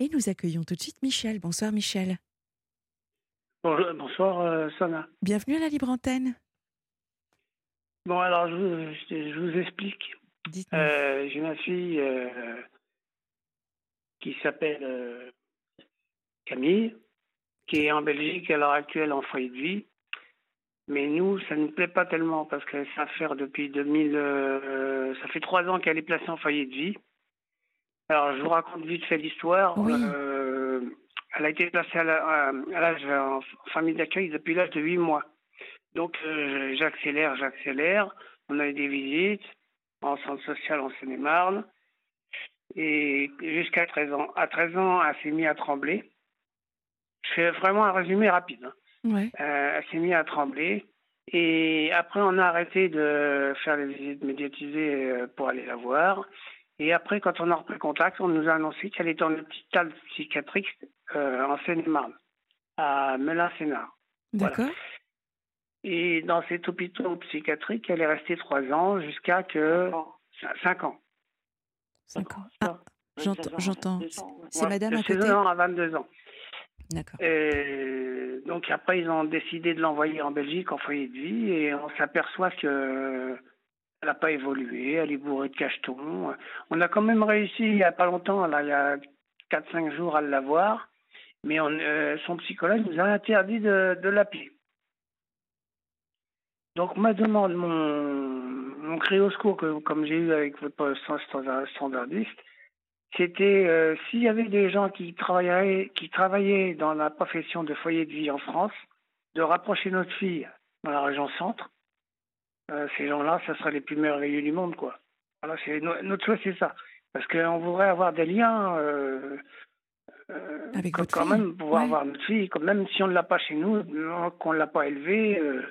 Et nous accueillons tout de suite Michel. Bonsoir Michel. Bonjour, bonsoir euh, Sana. Bienvenue à la Libre Antenne. Bon, alors je vous, je- je vous explique. Euh, J'ai ma fille euh, qui s'appelle euh, Camille, qui est en Belgique à l'heure actuelle en foyer de vie. Mais nous, ça ne nous plaît pas tellement parce que ça fait depuis 2000, euh, ça fait trois ans qu'elle est placée en foyer de vie. Alors, je vous raconte vite fait l'histoire. Oui. Euh, elle a été placée à l'âge en famille d'accueil depuis l'âge de 8 mois. Donc, euh, j'accélère, j'accélère. On a eu des visites en centre social en Seine-et-Marne. Et jusqu'à 13 ans. À 13 ans, elle s'est mise à trembler. Je fais vraiment un résumé rapide. hein. Ouais. Euh, elle s'est mise à trembler. Et après, on a arrêté de faire les visites médiatisées pour aller la voir. Et après, quand on a repris contact, on nous a annoncé qu'elle était en hôpital psychiatrique euh, en Seine-et-Marne, à Melun-Sénard. Voilà. D'accord. Et dans cet hôpital psychiatrique, elle est restée trois ans jusqu'à que... Cinq ans. Cinq ans. Ah, j'entends. j'entends. C'est Ouais, madame à côté 16 ans à 22 ans. D'accord. Et donc après, ils ont décidé de l'envoyer en Belgique en foyer de vie et on s'aperçoit que elle n'a pas évolué, elle est bourrée de cachetons. On a quand même réussi il n'y a pas longtemps, là, il y a 4-5 jours à la voir, mais euh, son psychologue nous a interdit de, l'appeler. Donc ma demande, mon, mon cri au secours, comme j'ai eu avec votre standardiste, c'était euh, s'il y avait des gens qui travaillaient, qui travaillaient dans la profession de foyer de vie en France, de rapprocher notre fille dans la région centre. Euh, ces gens-là, ça serait les plus merveilleux du monde, quoi. Voilà, c'est no- notre choix, c'est ça, parce qu'on voudrait avoir des liens. euh, euh, Avec quand, votre quand fille, même pouvoir ouais. avoir notre fille, quand même si on ne l'a pas chez nous, non, qu'on ne l'a pas élevée, euh,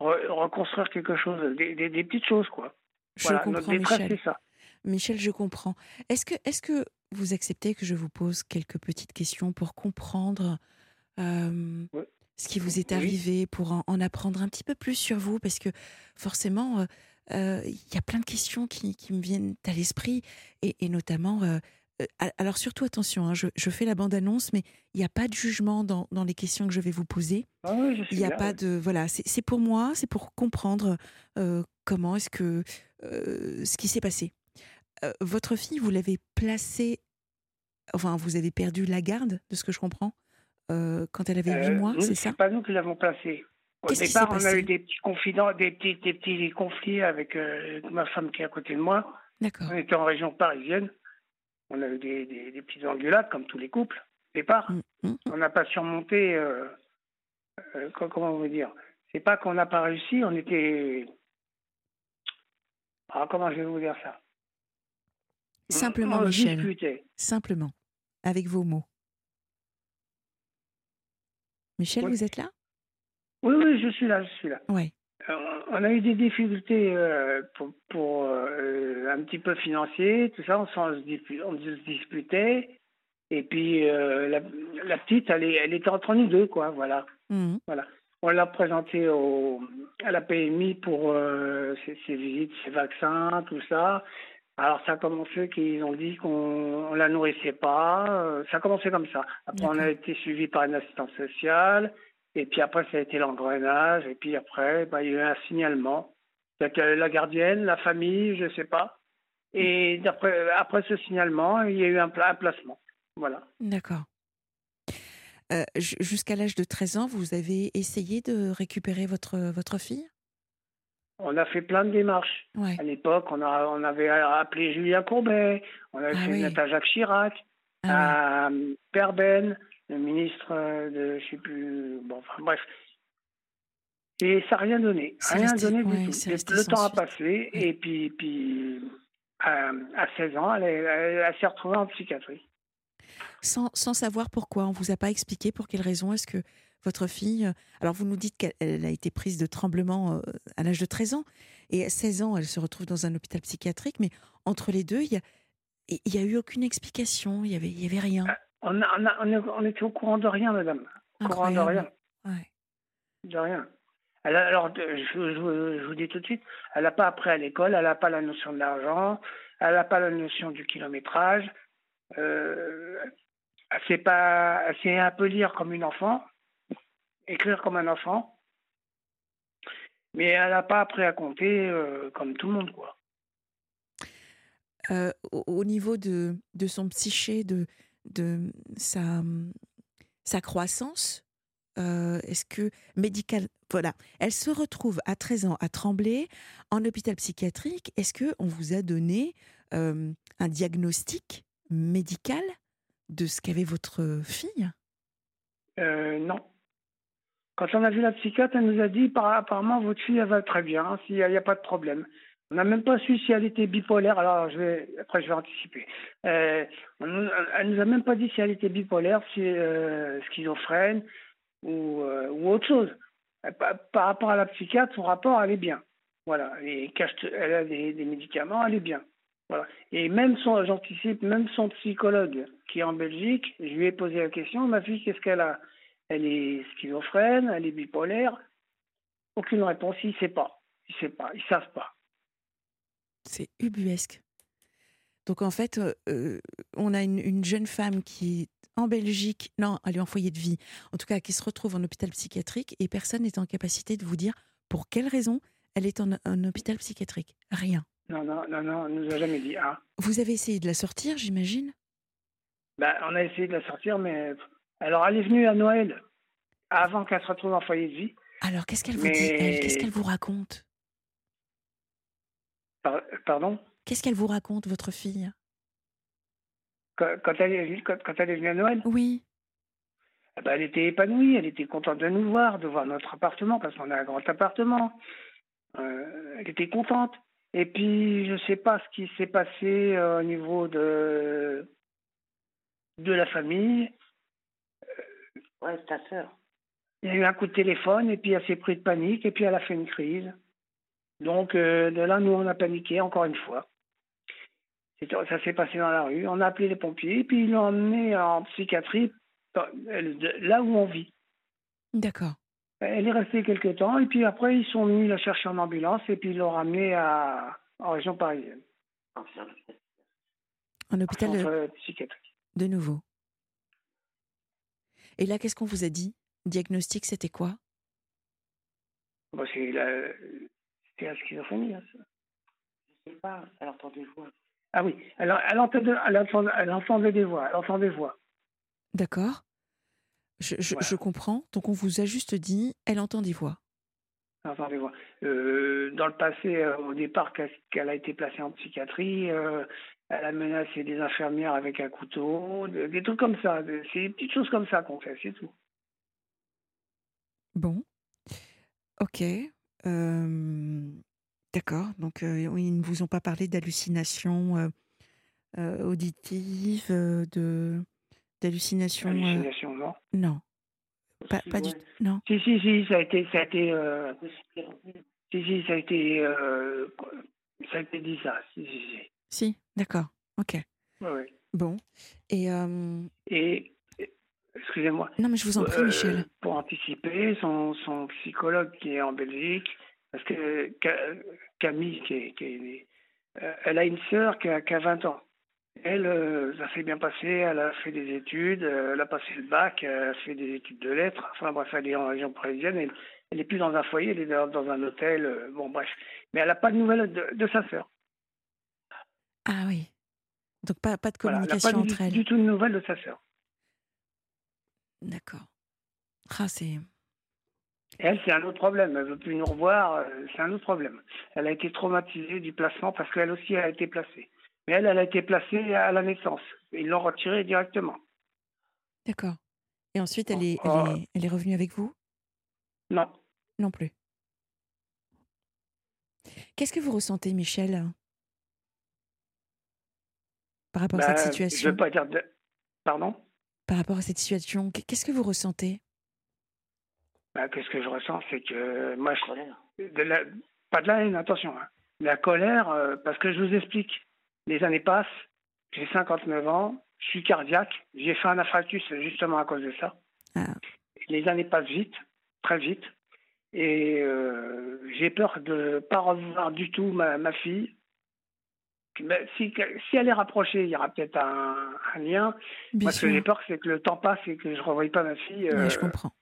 re- reconstruire quelque chose, des, des- des petites choses, quoi. Je voilà, notre comprends, détresse, Michel. ça. Michel, je comprends. Est-ce que, est que vous acceptez que je vous pose quelques petites questions pour comprendre euh, Ouais. Ce qui vous est Oui. arrivé, pour en, en apprendre un petit peu plus sur vous? Parce que forcément, euh, euh, il y a plein de questions qui, qui me viennent à l'esprit, et, et notamment... euh, a- alors surtout attention, hein, je, je fais la bande-annonce, mais il n'y a pas de jugement dans, dans les questions que je vais vous poser. Ah oui, Il n'y a pas oui. de voilà, c'est c'est pour moi, c'est pour comprendre euh, comment est-ce que ce qui s'est passé. Votre fille, vous l'avez placée, enfin vous avez perdu la garde, de ce que je comprends, euh, quand elle avait 8 Euh, mois, c'est ça pas nous qui l'avons placé. Au départ, on a eu des petits confidents, des petits, des petits conflits avec euh, ma femme qui est à côté de moi. D'accord. On était en région parisienne. On a eu des, des, des petites engueulades, comme tous les couples, au départ. Mm, mm, On n'a pas surmonté. co- comment vous dire? C'est pas qu'on n'a pas réussi, on était. Ah, comment je vais vous dire ça? Simplement, on Michel, discutait. simplement, avec vos mots. Michel, Oui. vous êtes là? Oui, oui, je suis là, je suis là. Ouais. Euh, on a eu des difficultés euh, pour, pour, euh, un petit peu financier, tout ça, on, se dispu- on se disputait. Et puis euh, la, la petite, elle, est, elle était entre nous deux, quoi, voilà. Mhm. voilà. On l'a présentée au, à la PMI pour ses, ses visites, ses vaccins, tout ça. Alors ça a commencé qu'ils ont dit qu'on on la nourrissait pas. euh, Ça a commencé comme ça. Après on a été suivi par une assistante sociale. Et puis après ça a été l'engrenage. Et puis après bah, il y a eu un signalement. Euh, la gardienne, la famille, je sais pas. Et d'après après ce signalement, il y a eu un, pla- un placement. Voilà. D'accord. Euh, Jusqu'à l'âge de 13 ans, vous avez essayé de récupérer votre, votre fille? On a fait plein de démarches. Ouais. À l'époque, on, a, on avait appelé Julien Courbet, on avait Ah fait oui. une lettre à Jacques Chirac, Ah à euh, Père Ben, le ministre de, je sais plus, bon, enfin bref. Et ça n'a rien donné, rien resté- donné ouais, du tout. le temps a passé, Ouais. et puis, puis à, à 16 ans, elle, est- elle- elle s'est retrouvée en psychiatrie. Sans, sans savoir pourquoi, on vous a pas expliqué pour quelle raison est-ce que votre fille. euh, Alors, vous nous dites qu'elle elle a été prise de tremblement euh, à l'âge de 13 ans, et à 16 ans, elle se retrouve dans un hôpital psychiatrique, mais entre les deux, il y a, il y a eu aucune explication, il y avait, il y avait rien. On, a- on, a- on, était au courant de rien, madame. Au courant de rien. Ouais. De rien. Elle a- alors, je, je- je vous dis tout de suite, elle n'a pas appris à l'école, elle n'a pas la notion de l'argent, elle n'a pas la notion du kilométrage. Euh, c'est pas, c'est un peu lire comme une enfant, écrire comme un enfant, mais elle n'a pas appris à compter euh, comme tout le monde, quoi. Euh, au, niveau de, de son psyché, de, de sa, sa croissance, euh, est-ce que médical, voilà, elle se retrouve à 13 ans à Tremblay en hôpital psychiatrique. Est-ce que on vous a donné un diagnostic médical de ce qu'avait votre fille? Non. Quand on a vu la psychiatre, elle nous a dit apparemment votre fille elle va très bien, s'il n'y a, pas de problème. On n'a même pas su si elle était bipolaire. Alors après je vais anticiper. Euh, elle nous a même pas dit si elle était bipolaire, si euh, schizophrène ou, euh, autre chose. Par, rapport à la psychiatre, son rapport elle est bien. Voilà. Elle a des, des médicaments, elle est bien. Voilà. Et même son, j'anticipe, même son psychologue qui est en Belgique, je lui ai posé la question, ma fille, qu'est-ce qu'elle a? Elle est schizophrène, elle est bipolaire. Aucune réponse, il ne sait pas. Il sait pas, ils savent pas. C'est ubuesque. Donc en fait, euh, on a une, jeune femme qui est en Belgique, non, elle est en foyer de vie, en tout cas qui se retrouve en hôpital psychiatrique et personne n'est en capacité de vous dire pour quelle raison elle est en, en hôpital psychiatrique. Rien. Non, non, non, non, on nous a jamais dit. Ah. Vous avez essayé de la sortir, j'imagine? Ben, On a essayé de la sortir, mais. Alors, elle est venue à Noël, avant qu'elle se retrouve en foyer de vie. Alors, qu'est-ce qu'elle vous dit, elle? Qu'est-ce qu'elle vous raconte? Pardon? Qu'est-ce qu'elle vous raconte, votre fille? Quand, elle est, quand, elle est venue à Noël? Oui. Eh ben, elle était épanouie, elle était contente de nous voir, de voir notre appartement, parce qu'on a un grand appartement. Euh, elle était contente. Et puis, je ne sais pas ce qui s'est passé euh, au niveau de, de la famille. Euh, ouais, ta sœur. Il y a eu un coup de téléphone et puis elle s'est pris de panique et puis elle a fait une crise. Donc, euh, de là, nous, on a paniqué encore une fois. Ça s'est passé dans la rue. On a appelé les pompiers et puis ils l'ont emmené en psychiatrie là où on vit. D'accord. Elle est restée quelques temps et puis après ils sont venus la chercher en ambulance et puis ils l'ont ramenée à, en région parisienne. En hôpital de... psychiatrique. De nouveau. Et là, qu'est-ce qu'on vous a dit? Diagnostic, c'était quoi? Bah, C'était la schizophrénie. Hein, Je sais pas, elle entend des voix. Ah oui, elle entendait des voix. Des voix. D'accord. Je, comprends. Donc on vous a juste dit, elle entend des voix. Elle entend des voix. Euh, dans le passé, euh, au départ, qu'elle a été placée en psychiatrie, euh, elle a menacé des infirmières avec un couteau, des, trucs comme ça. C'est des petites choses comme ça qu'on fait, c'est tout. Bon. Ok. D'accord. Donc, ils ne vous ont pas parlé d'hallucinations auditives, de d'hallucination. Hallucination, non Non. Pas, pas du Non. Si, si, si, ça a été. Ça a été euh... Si, si, ça a été. Euh... Ça a été dit ça. Si, si, si. Si, d'accord. Ok. Oui, oui. Bon. Et. Euh... Et. Excusez-moi. Non, mais je vous en prie, Michel. Euh, pour anticiper, son, son psychologue qui est en Belgique, parce que Camille, qui est, qui est, euh, elle a une sœur qui a, qui a 20 ans. Elle, euh, ça s'est bien passé. Elle a fait des études, euh, elle a passé le bac, elle a fait des études de lettres. Enfin bref, elle est en région parisienne. Elle, elle est plus dans un foyer, elle est dans, un hôtel. Euh, bon bref, mais elle n'a pas de nouvelles de, sa sœur. Ah oui. Donc pas, pas de communication elle entre elles. Du tout de nouvelles de sa sœur. D'accord. Ah c'est. Elle, c'est un autre problème. Elle veut plus nous revoir. C'est un autre problème. Elle a été traumatisée du placement parce qu'elle aussi a été placée. Mais elle, elle a été placée à la naissance. Ils l'ont retirée directement. D'accord. Et ensuite, elle est, elle, est, elle est revenue avec vous? Non. Non plus. Qu'est-ce que vous ressentez, Michel? Par rapport à cette situation Je ne veux pas dire de... Pardon? Par rapport à cette situation, qu'est-ce que vous ressentez? Ben, Qu'est-ce que je ressens? C'est que moi, je... De la... pas de la haine, attention. Hein. La colère, euh, parce que je vous explique. Les années passent, j'ai 59 ans, je suis cardiaque, j'ai fait un infarctus justement à cause de ça. Ah. Les années passent vite, très vite, et euh, j'ai peur de ne pas revoir du tout ma, fille. Si, si elle est rapprochée, il y aura peut-être un, un lien. Bien Moi, ce que j'ai peur, c'est que le temps passe et que je ne revoie pas ma fille. Ouais, euh, je comprends.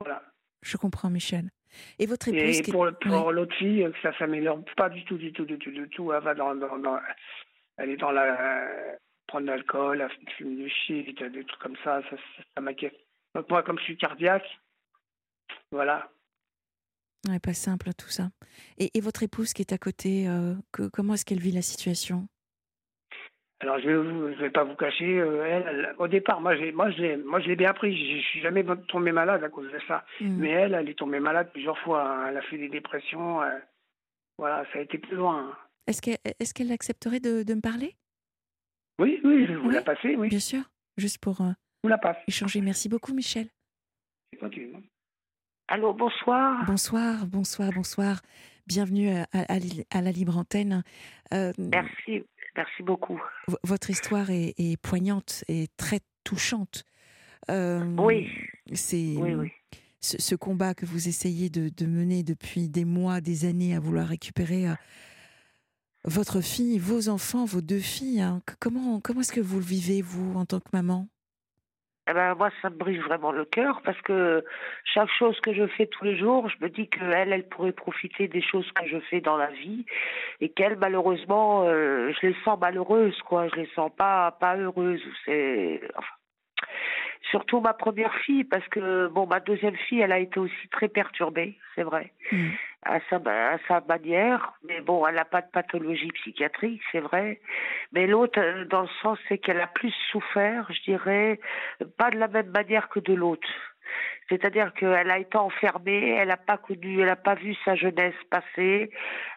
voilà. Je comprends, Michel. Et votre épouse Et qui pour, l'autre fille, euh, que ça s'améliore pas du tout, du tout, du tout, du tout. Elle va dans, dans, dans- elle est dans la prendre de l'alcool, elle fume du shit, des trucs comme ça, ça, ça, ça m'inquiète. Donc moi, comme je suis cardiaque, voilà. Ouais, pas simple tout ça. Et, et votre épouse qui est à côté, euh, que- comment est-ce qu'elle vit la situation? Alors je vais, vous- je vais pas vous cacher, euh, elle, elle- au départ, moi, j'ai, moi, je l'ai, moi, je l'ai bien pris. Je, je suis jamais tombé malade à cause de ça. Hmm. Mais elle, elle est tombée malade plusieurs fois. hein. Elle a fait des dépressions. euh, voilà, ça a été plus loin. Est-ce qu'elle accepterait de, de me parler? Oui, oui, je vous Oui, la passez, oui. Bien sûr, juste pour euh, vous la passe. échanger. Merci beaucoup, Michel. C'est hein. Allô, bonsoir. Bonsoir, bonsoir, bonsoir. Bienvenue à, à- la Libre Antenne. Euh, Merci, merci beaucoup. votre histoire est, est poignante et très touchante. Euh, Oui, C'est oui, oui. ce, ce combat que vous essayez de, de mener depuis des mois, des années à vouloir récupérer euh, votre fille, vos enfants, vos deux filles. hein. Comment, comment est-ce que vous le vivez, vous, en tant que maman? Eh ben, moi, ça me brise vraiment le cœur parce que chaque chose que je fais tous les jours, je me dis qu'elle, elle pourrait profiter des choses que je fais dans la vie et qu'elle, malheureusement, euh, je les sens malheureuses, quoi. Je les sens pas, pas heureuses. C'est, enfin, surtout ma première fille parce que, bon, ma deuxième fille, elle a été aussi très perturbée, c'est vrai. Mm. à sa, à sa manière. Mais bon, elle n'a pas de pathologie psychiatrique, c'est vrai. Mais l'autre, euh, dans le sens, c'est qu'elle a plus souffert, je dirais, pas de la même manière que de l'autre. C'est-à-dire qu'elle a été enfermée, elle n'a pas connu, elle n'a pas vu sa jeunesse passer.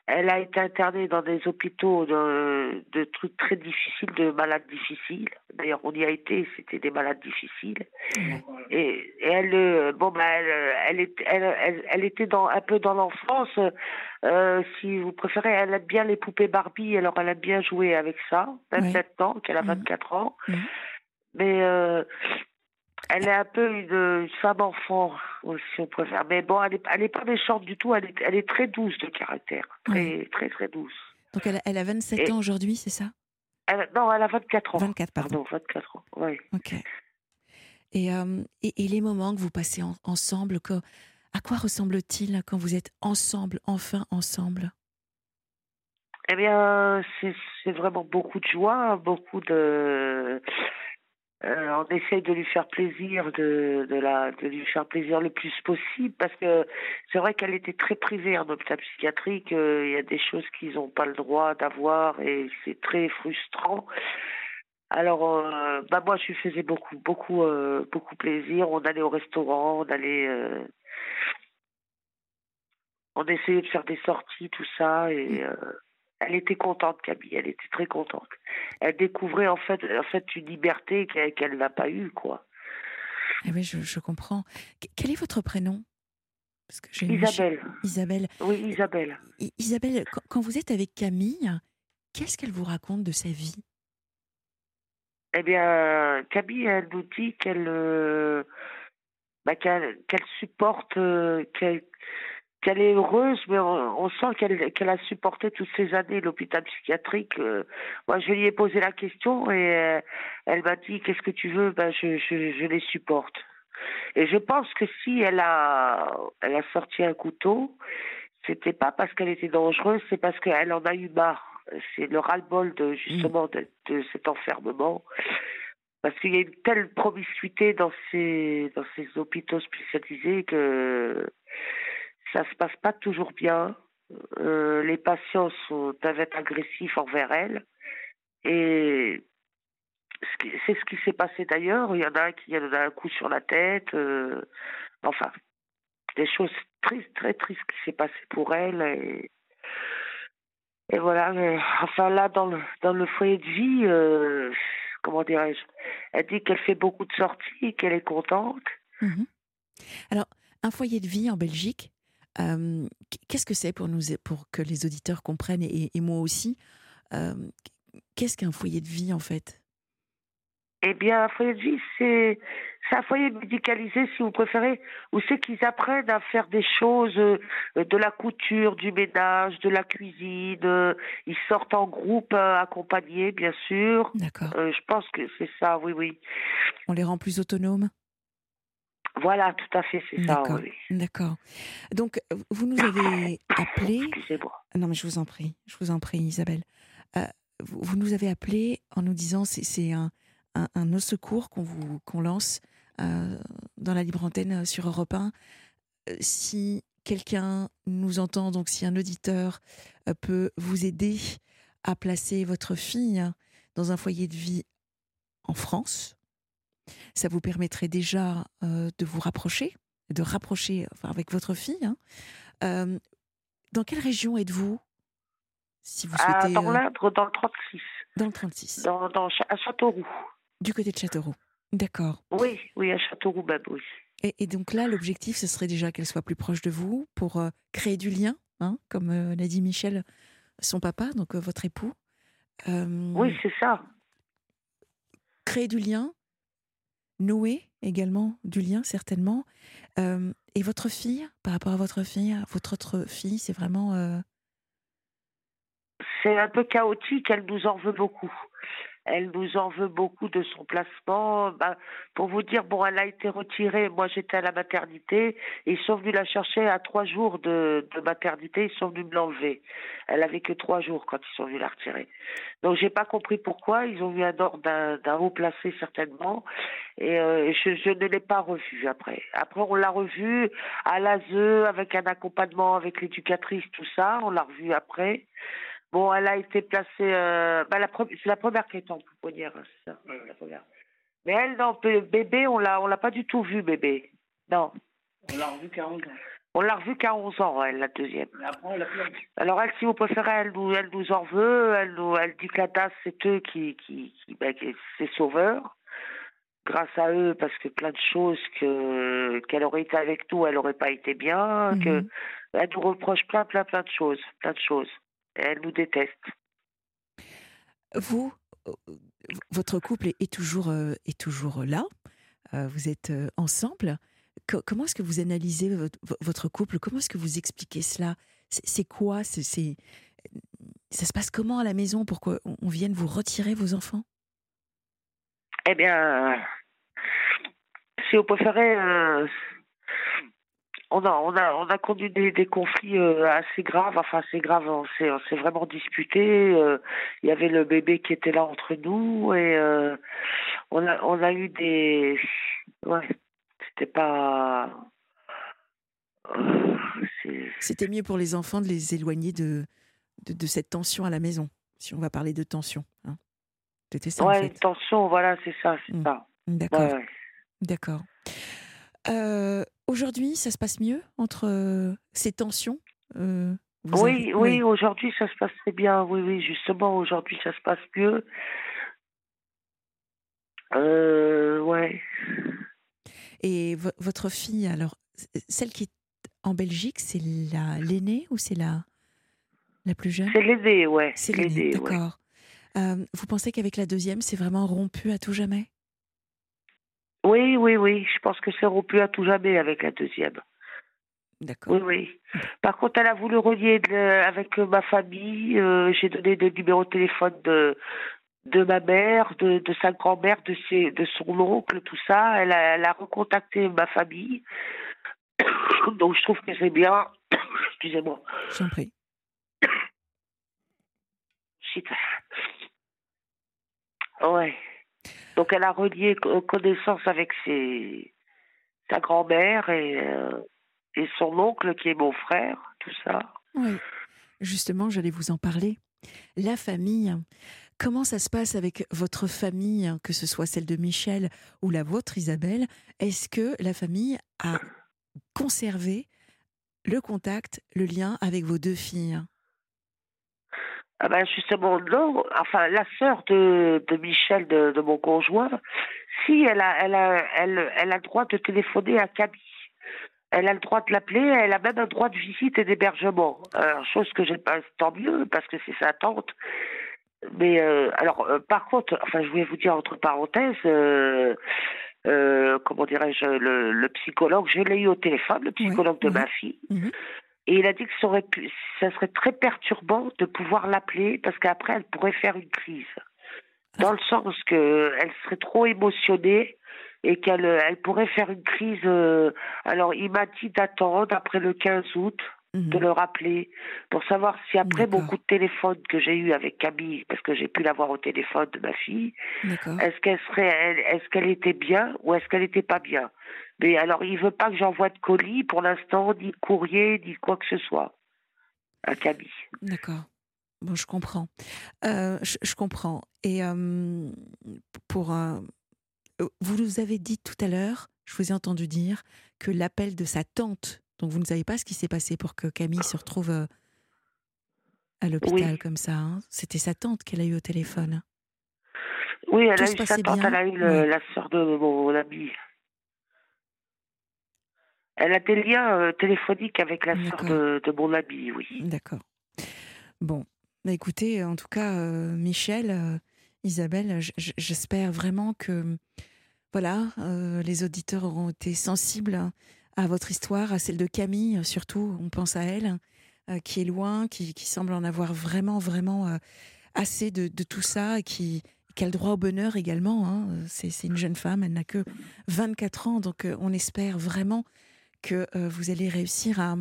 Elle a été internée dans des hôpitaux de, de trucs très difficiles, de malades difficiles. D'ailleurs, on y a été, c'était des malades difficiles. Et, et elle, euh, bon, ben, elle, elle, est- elle, elle, elle était dans, un peu dans l'enfance. Euh, si vous préférez, elle aime bien les poupées Barbie, alors elle aime bien jouer avec ça, même Ouais. maintenant qu'elle a Mhm. 24 ans. Mais euh, elle est un peu une, femme enfant, si on préfère. Mais bon, elle est, elle est pas méchante du tout. Elle est, elle est très douce de caractère, très, très, très douce. Donc, elle, a- elle a 27 Et- ans aujourd'hui, c'est ça? Elle, non, elle a 24 ans. 24, pardon. Pardon, 24 ans. Oui. Ok. Et, euh, et, et les moments que vous passez en- ensemble, que- à quoi ressemble-t-il quand vous êtes ensemble, enfin ensemble? Eh bien, c'est vraiment beaucoup de joie, beaucoup de. Euh, on essaye de lui faire plaisir, de, de, la, de lui faire plaisir le plus possible, parce que c'est vrai qu'elle était très privée en hôpital psychiatrique. euh, Il y a des choses qu'ils n'ont pas le droit d'avoir et c'est très frustrant. Alors, euh, bah moi, je lui faisais beaucoup, beaucoup, beaucoup plaisir. On allait au restaurant, on allait, on essayait de faire des sorties, tout ça, et euh, elle était contente, Camille. Elle était très contente. Elle découvrait en fait, en fait une liberté qu'elle n'a pas eue, quoi. Eh oui, je, je comprends. Qu- Quel est votre prénom? Parce que j'ai une- Isabelle. Isabelle. Oui, Isabelle. Isabelle, quand, vous êtes avec Camille, qu'est-ce qu'elle vous raconte de sa vie? Eh bien, Camille, elle nous dit qu'elle euh, bah, qu'elle supporte, euh, qu'elle qu'elle est heureuse, mais on, sent qu'elle a supporté toutes ces années l'hôpital psychiatrique. euh. moi, je lui ai posé la question et euh, elle m'a dit qu'est-ce que tu veux? Ben, je, les supporte. Et je pense que si elle a sorti un couteau, c'était pas parce qu'elle était dangereuse, c'est parce qu'elle en a eu marre. C'est le ras-le-bol de justement de, cet enfermement. Parce qu'il y a une telle promiscuité dans ces hôpitaux spécialisés que ça se passe pas toujours bien. Euh, les patients sont, peuvent être agressifs envers elle. Et c'est ce qui s'est passé d'ailleurs. Il y en a un qui en a un coup sur la tête. euh, enfin, des choses tristes, très tristes qui s'est passé pour elle. Et, voilà. enfin là, dans le dans le foyer de vie, euh, comment dirais-je Elle dit qu'elle fait beaucoup de sorties, qu'elle est contente. Mhm. Alors, un foyer de vie en Belgique, euh, qu'est-ce que c'est pour, nous, pour que les auditeurs comprennent, et, et moi aussi euh, Qu'est-ce qu'un foyer de vie en fait? Eh bien, un foyer de vie, c'est c'est un foyer médicalisé, si vous préférez, où c'est qu'ils apprennent à faire des choses, euh, de la couture, du ménage, de la cuisine. euh, Ils sortent en groupe euh, accompagnés, bien sûr. D'accord. Je pense que c'est ça, oui, oui. On les rend plus autonomes? Voilà, tout à fait, c'est ça, D'accord. oui. D'accord. Donc, vous nous avez appelé. Excusez-moi. Non, mais je vous en prie, je vous en prie, Isabelle. Euh, vous, vous nous avez appelé en nous disant c'est c'est un, un, un secours qu'on vous qu'on lance euh, dans la libre antenne euh, sur Europe 1. Euh, Si quelqu'un nous entend, donc si un auditeur euh, peut vous aider à placer votre fille dans un foyer de vie en France, ça vous permettrait déjà euh, de vous rapprocher, de rapprocher enfin, avec votre fille. hein. Euh, dans quelle région êtes-vous? Si vous À, souhaitez. dans euh, l'Indre, dans le 36, dans le 36, dans, à Châteauroux. du côté de Châteauroux. D'accord. Oui, oui, à Châteauroux même, oui. Et, et donc là, l'objectif, ce serait déjà qu'elle soit plus proche de vous pour euh, créer du lien, hein, comme euh, l'a dit Michel, son papa, donc euh, votre époux. Oui, c'est ça. créer du lien, nouer également du lien, certainement. Euh, et votre fille, par rapport à votre fille, votre autre fille, c'est vraiment. euh, C'est un peu chaotique, elle nous en veut beaucoup. Elle nous en veut beaucoup de son placement. Ben, pour vous dire, bon, elle a été retirée. Moi, j'étais à la maternité. Ils sont venus la chercher à trois jours de, maternité. Ils sont venus me l'enlever. Elle avait que trois jours quand ils sont venus la retirer. Donc, j'ai pas compris pourquoi. Ils ont eu un ordre d'un haut placé certainement. Et euh, je, je ne l'ai pas revue après. Après, on l'a revue à l'ASE avec un accompagnement avec l'éducatrice, tout ça. On l'a revue après. Bon, elle a été placée. Euh, bah, c'est la première qui est en pouponnière, hein, c'est ça, la première. Mais elle, non, bé- bébé, on l'a, on l'a pas du tout vue, bébé. Non, On l'a revu 40 ans. on l'a revue qu'à 11 ans, elle, la deuxième. Après. Alors elle, si vous préférez, elle nous, elle nous en veut. Elle, nous, elle dit que la tasse, c'est eux qui, qui, qui, ben, qui- c'est sauveur. Grâce à eux, parce que plein de choses que qu'elle aurait été avec nous, elle n'aurait pas été bien. Que Mhm. elle nous reproche plein, plein, plein de choses, plein de choses. Elle nous déteste. Vous, euh, votre couple est, toujours, euh, est toujours là. Euh, vous êtes ensemble. Co- comment est-ce que vous analysez votre, vo- votre couple? Comment est-ce que vous expliquez cela? C'est quoi? C'est, Ça se passe comment à la maison pour qu'on on vienne vous retirer vos enfants? Eh bien, si vous préférez, euh, on a, on a, on a connu des, des conflits euh, assez graves. Enfin, assez graves. On s'est, on s'est vraiment disputé. euh, Il y avait le bébé qui était là entre nous et euh, on a, on a eu des, ouais, c'était pas. C'était mieux pour les enfants de les éloigner de, de, de cette tension à la maison, si on va parler de tension. Hein. C'était ça, en ouais, fait. une tension, voilà, c'est ça, c'est Mm. ça. D'accord. Ouais, ouais. D'accord. Euh, Aujourd'hui, ça se passe mieux entre euh, ces tensions euh, Oui, avez- oui, aujourd'hui ça se passe très bien. Oui, oui, justement, aujourd'hui ça se passe mieux. Euh, ouais. Et vo- votre fille, alors, celle qui est en Belgique, c'est la l'aînée ou c'est la la plus jeune? C'est l'aîné, ouais. C'est l'aînée, ouais. d'accord. Euh, vous pensez qu'avec la deuxième, c'est vraiment rompu à tout jamais? Oui, oui, oui. Je pense que c'est rompu à tout jamais avec la deuxième. D'accord. Oui, oui. Par contre, elle a voulu relier de- avec ma famille. euh, J'ai donné le numéro de téléphone de de ma mère, de, de sa grand-mère, de, ses, de son oncle, tout ça. Elle a, elle a recontacté ma famille. Donc, je trouve que c'est bien. Excusez-moi. J'en prie. Ouais. Donc elle a relié co- connaissance avec sa grand-mère et, euh, et son oncle qui est mon frère, tout ça. Oui. Justement, j'allais vous en parler. La famille. Comment ça se passe avec votre famille, que ce soit celle de Michel ou la vôtre, Isabelle? Est-ce que la famille a conservé le contact, le lien avec vos deux filles? Ah ben justement, non. Enfin, la sœur de, de Michel, de, de mon conjoint, si elle a, elle, a, elle, elle a le droit de téléphoner à Camille. Elle a le droit de l'appeler, elle a même un droit de visite et d'hébergement. Alors, chose que j'ai pas, tant mieux, parce que c'est sa tante. Mais alors, par contre, enfin, je voulais vous dire entre parenthèses, comment dirais-je, le, psychologue, je l'ai eu au téléphone, le psychologue de ma fille. Mhm. Et il a dit que ça, aurait pu, ça serait très perturbant de pouvoir l'appeler parce qu'après, elle pourrait faire une crise. Dans le sens qu'elle serait trop émotionnée et qu'elle elle pourrait faire une crise. Euh, alors, il m'a dit d'attendre après le 15 août de mhm. le rappeler pour savoir si après beaucoup de téléphones que j'ai eu avec Camille, parce que j'ai pu l'avoir au téléphone de ma fille, est-ce qu'elle serait, est-ce qu'elle était bien ou est-ce qu'elle n'était pas bien? Mais alors, il veut pas que j'envoie de colis pour l'instant, ni de courrier, ni quoi que ce soit à Camille. D'accord. Bon, je comprends. Euh, je, comprends. Et euh, pour euh, vous nous avez dit tout à l'heure, je vous ai entendu dire que l'appel de sa tante donc vous ne savez pas ce qui s'est passé pour que Camille se retrouve euh, à l'hôpital comme ça. Hein? C'était sa tante qu'elle a eu au téléphone. Oui, elle a eu sa tante, elle a eu la sœur de mon ami. Elle a des liens euh, téléphoniques avec la sœur de, mon ami, oui. D'accord. Bon, bah, écoutez, en tout cas, euh, Michel, Isabelle, j'espère vraiment que voilà, les auditeurs auront été sensibles à votre histoire, à celle de Camille, surtout, on pense à elle, euh, qui est loin, qui, semble en avoir vraiment, vraiment euh, assez de, tout ça, et qui, a le droit au bonheur également. Hein. C'est une jeune femme, elle n'a que 24 ans, donc euh, on espère vraiment que vous allez réussir à,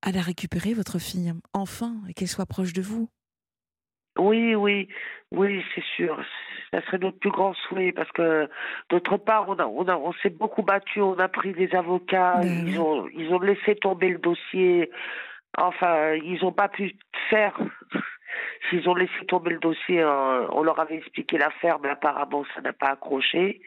à la récupérer, votre fille, enfin, et qu'elle soit proche de vous. Oui, oui, oui, c'est sûr. Ça serait notre plus grand souhait parce que d'autre part, on, a, on, a, on s'est beaucoup battu, on a pris des avocats, ben ils, ont, ils ont laissé tomber le dossier. Enfin, ils n'ont pas pu faire. S'ils ont laissé tomber le dossier, euh, on leur avait expliqué l'affaire, mais apparemment ça n'a pas accroché.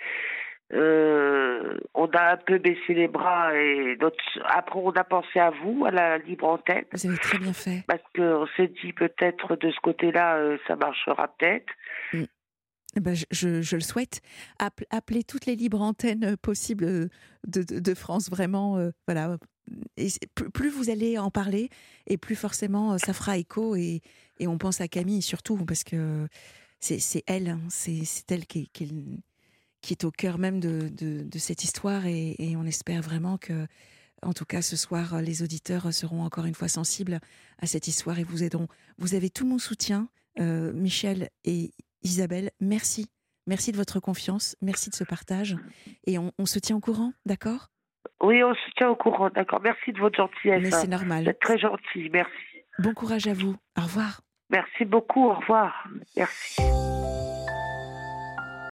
Euh, on a un peu baissé les bras et notre... après on a pensé à vous, à la libre antenne. Vous avez très bien fait. Parce qu'on s'est dit peut-être de ce côté-là, euh, ça marchera peut-être. Mm. Eh ben, je, je, le souhaite. Appelez toutes les libres antennes euh, possibles de, de, France, vraiment. voilà. Et plus vous allez en parler, et plus forcément ça fera écho. Et, et on pense à Camille surtout, parce que c'est elle, hein, c'est elle qui, qui, qui est au cœur même de, de, cette histoire et, on espère vraiment que, en tout cas ce soir, les auditeurs seront encore une fois sensibles à cette histoire et vous aideront. Vous avez tout mon soutien, euh, Michel et Isabelle. Merci. Merci de votre confiance, merci de ce partage et on, se tient au courant, d'accord? Oui, on se tient au courant, d'accord. Merci de votre gentillesse. Mais c'est normal. Vous très gentil, merci. Bon courage à vous. Au revoir. Merci beaucoup, au revoir. Merci.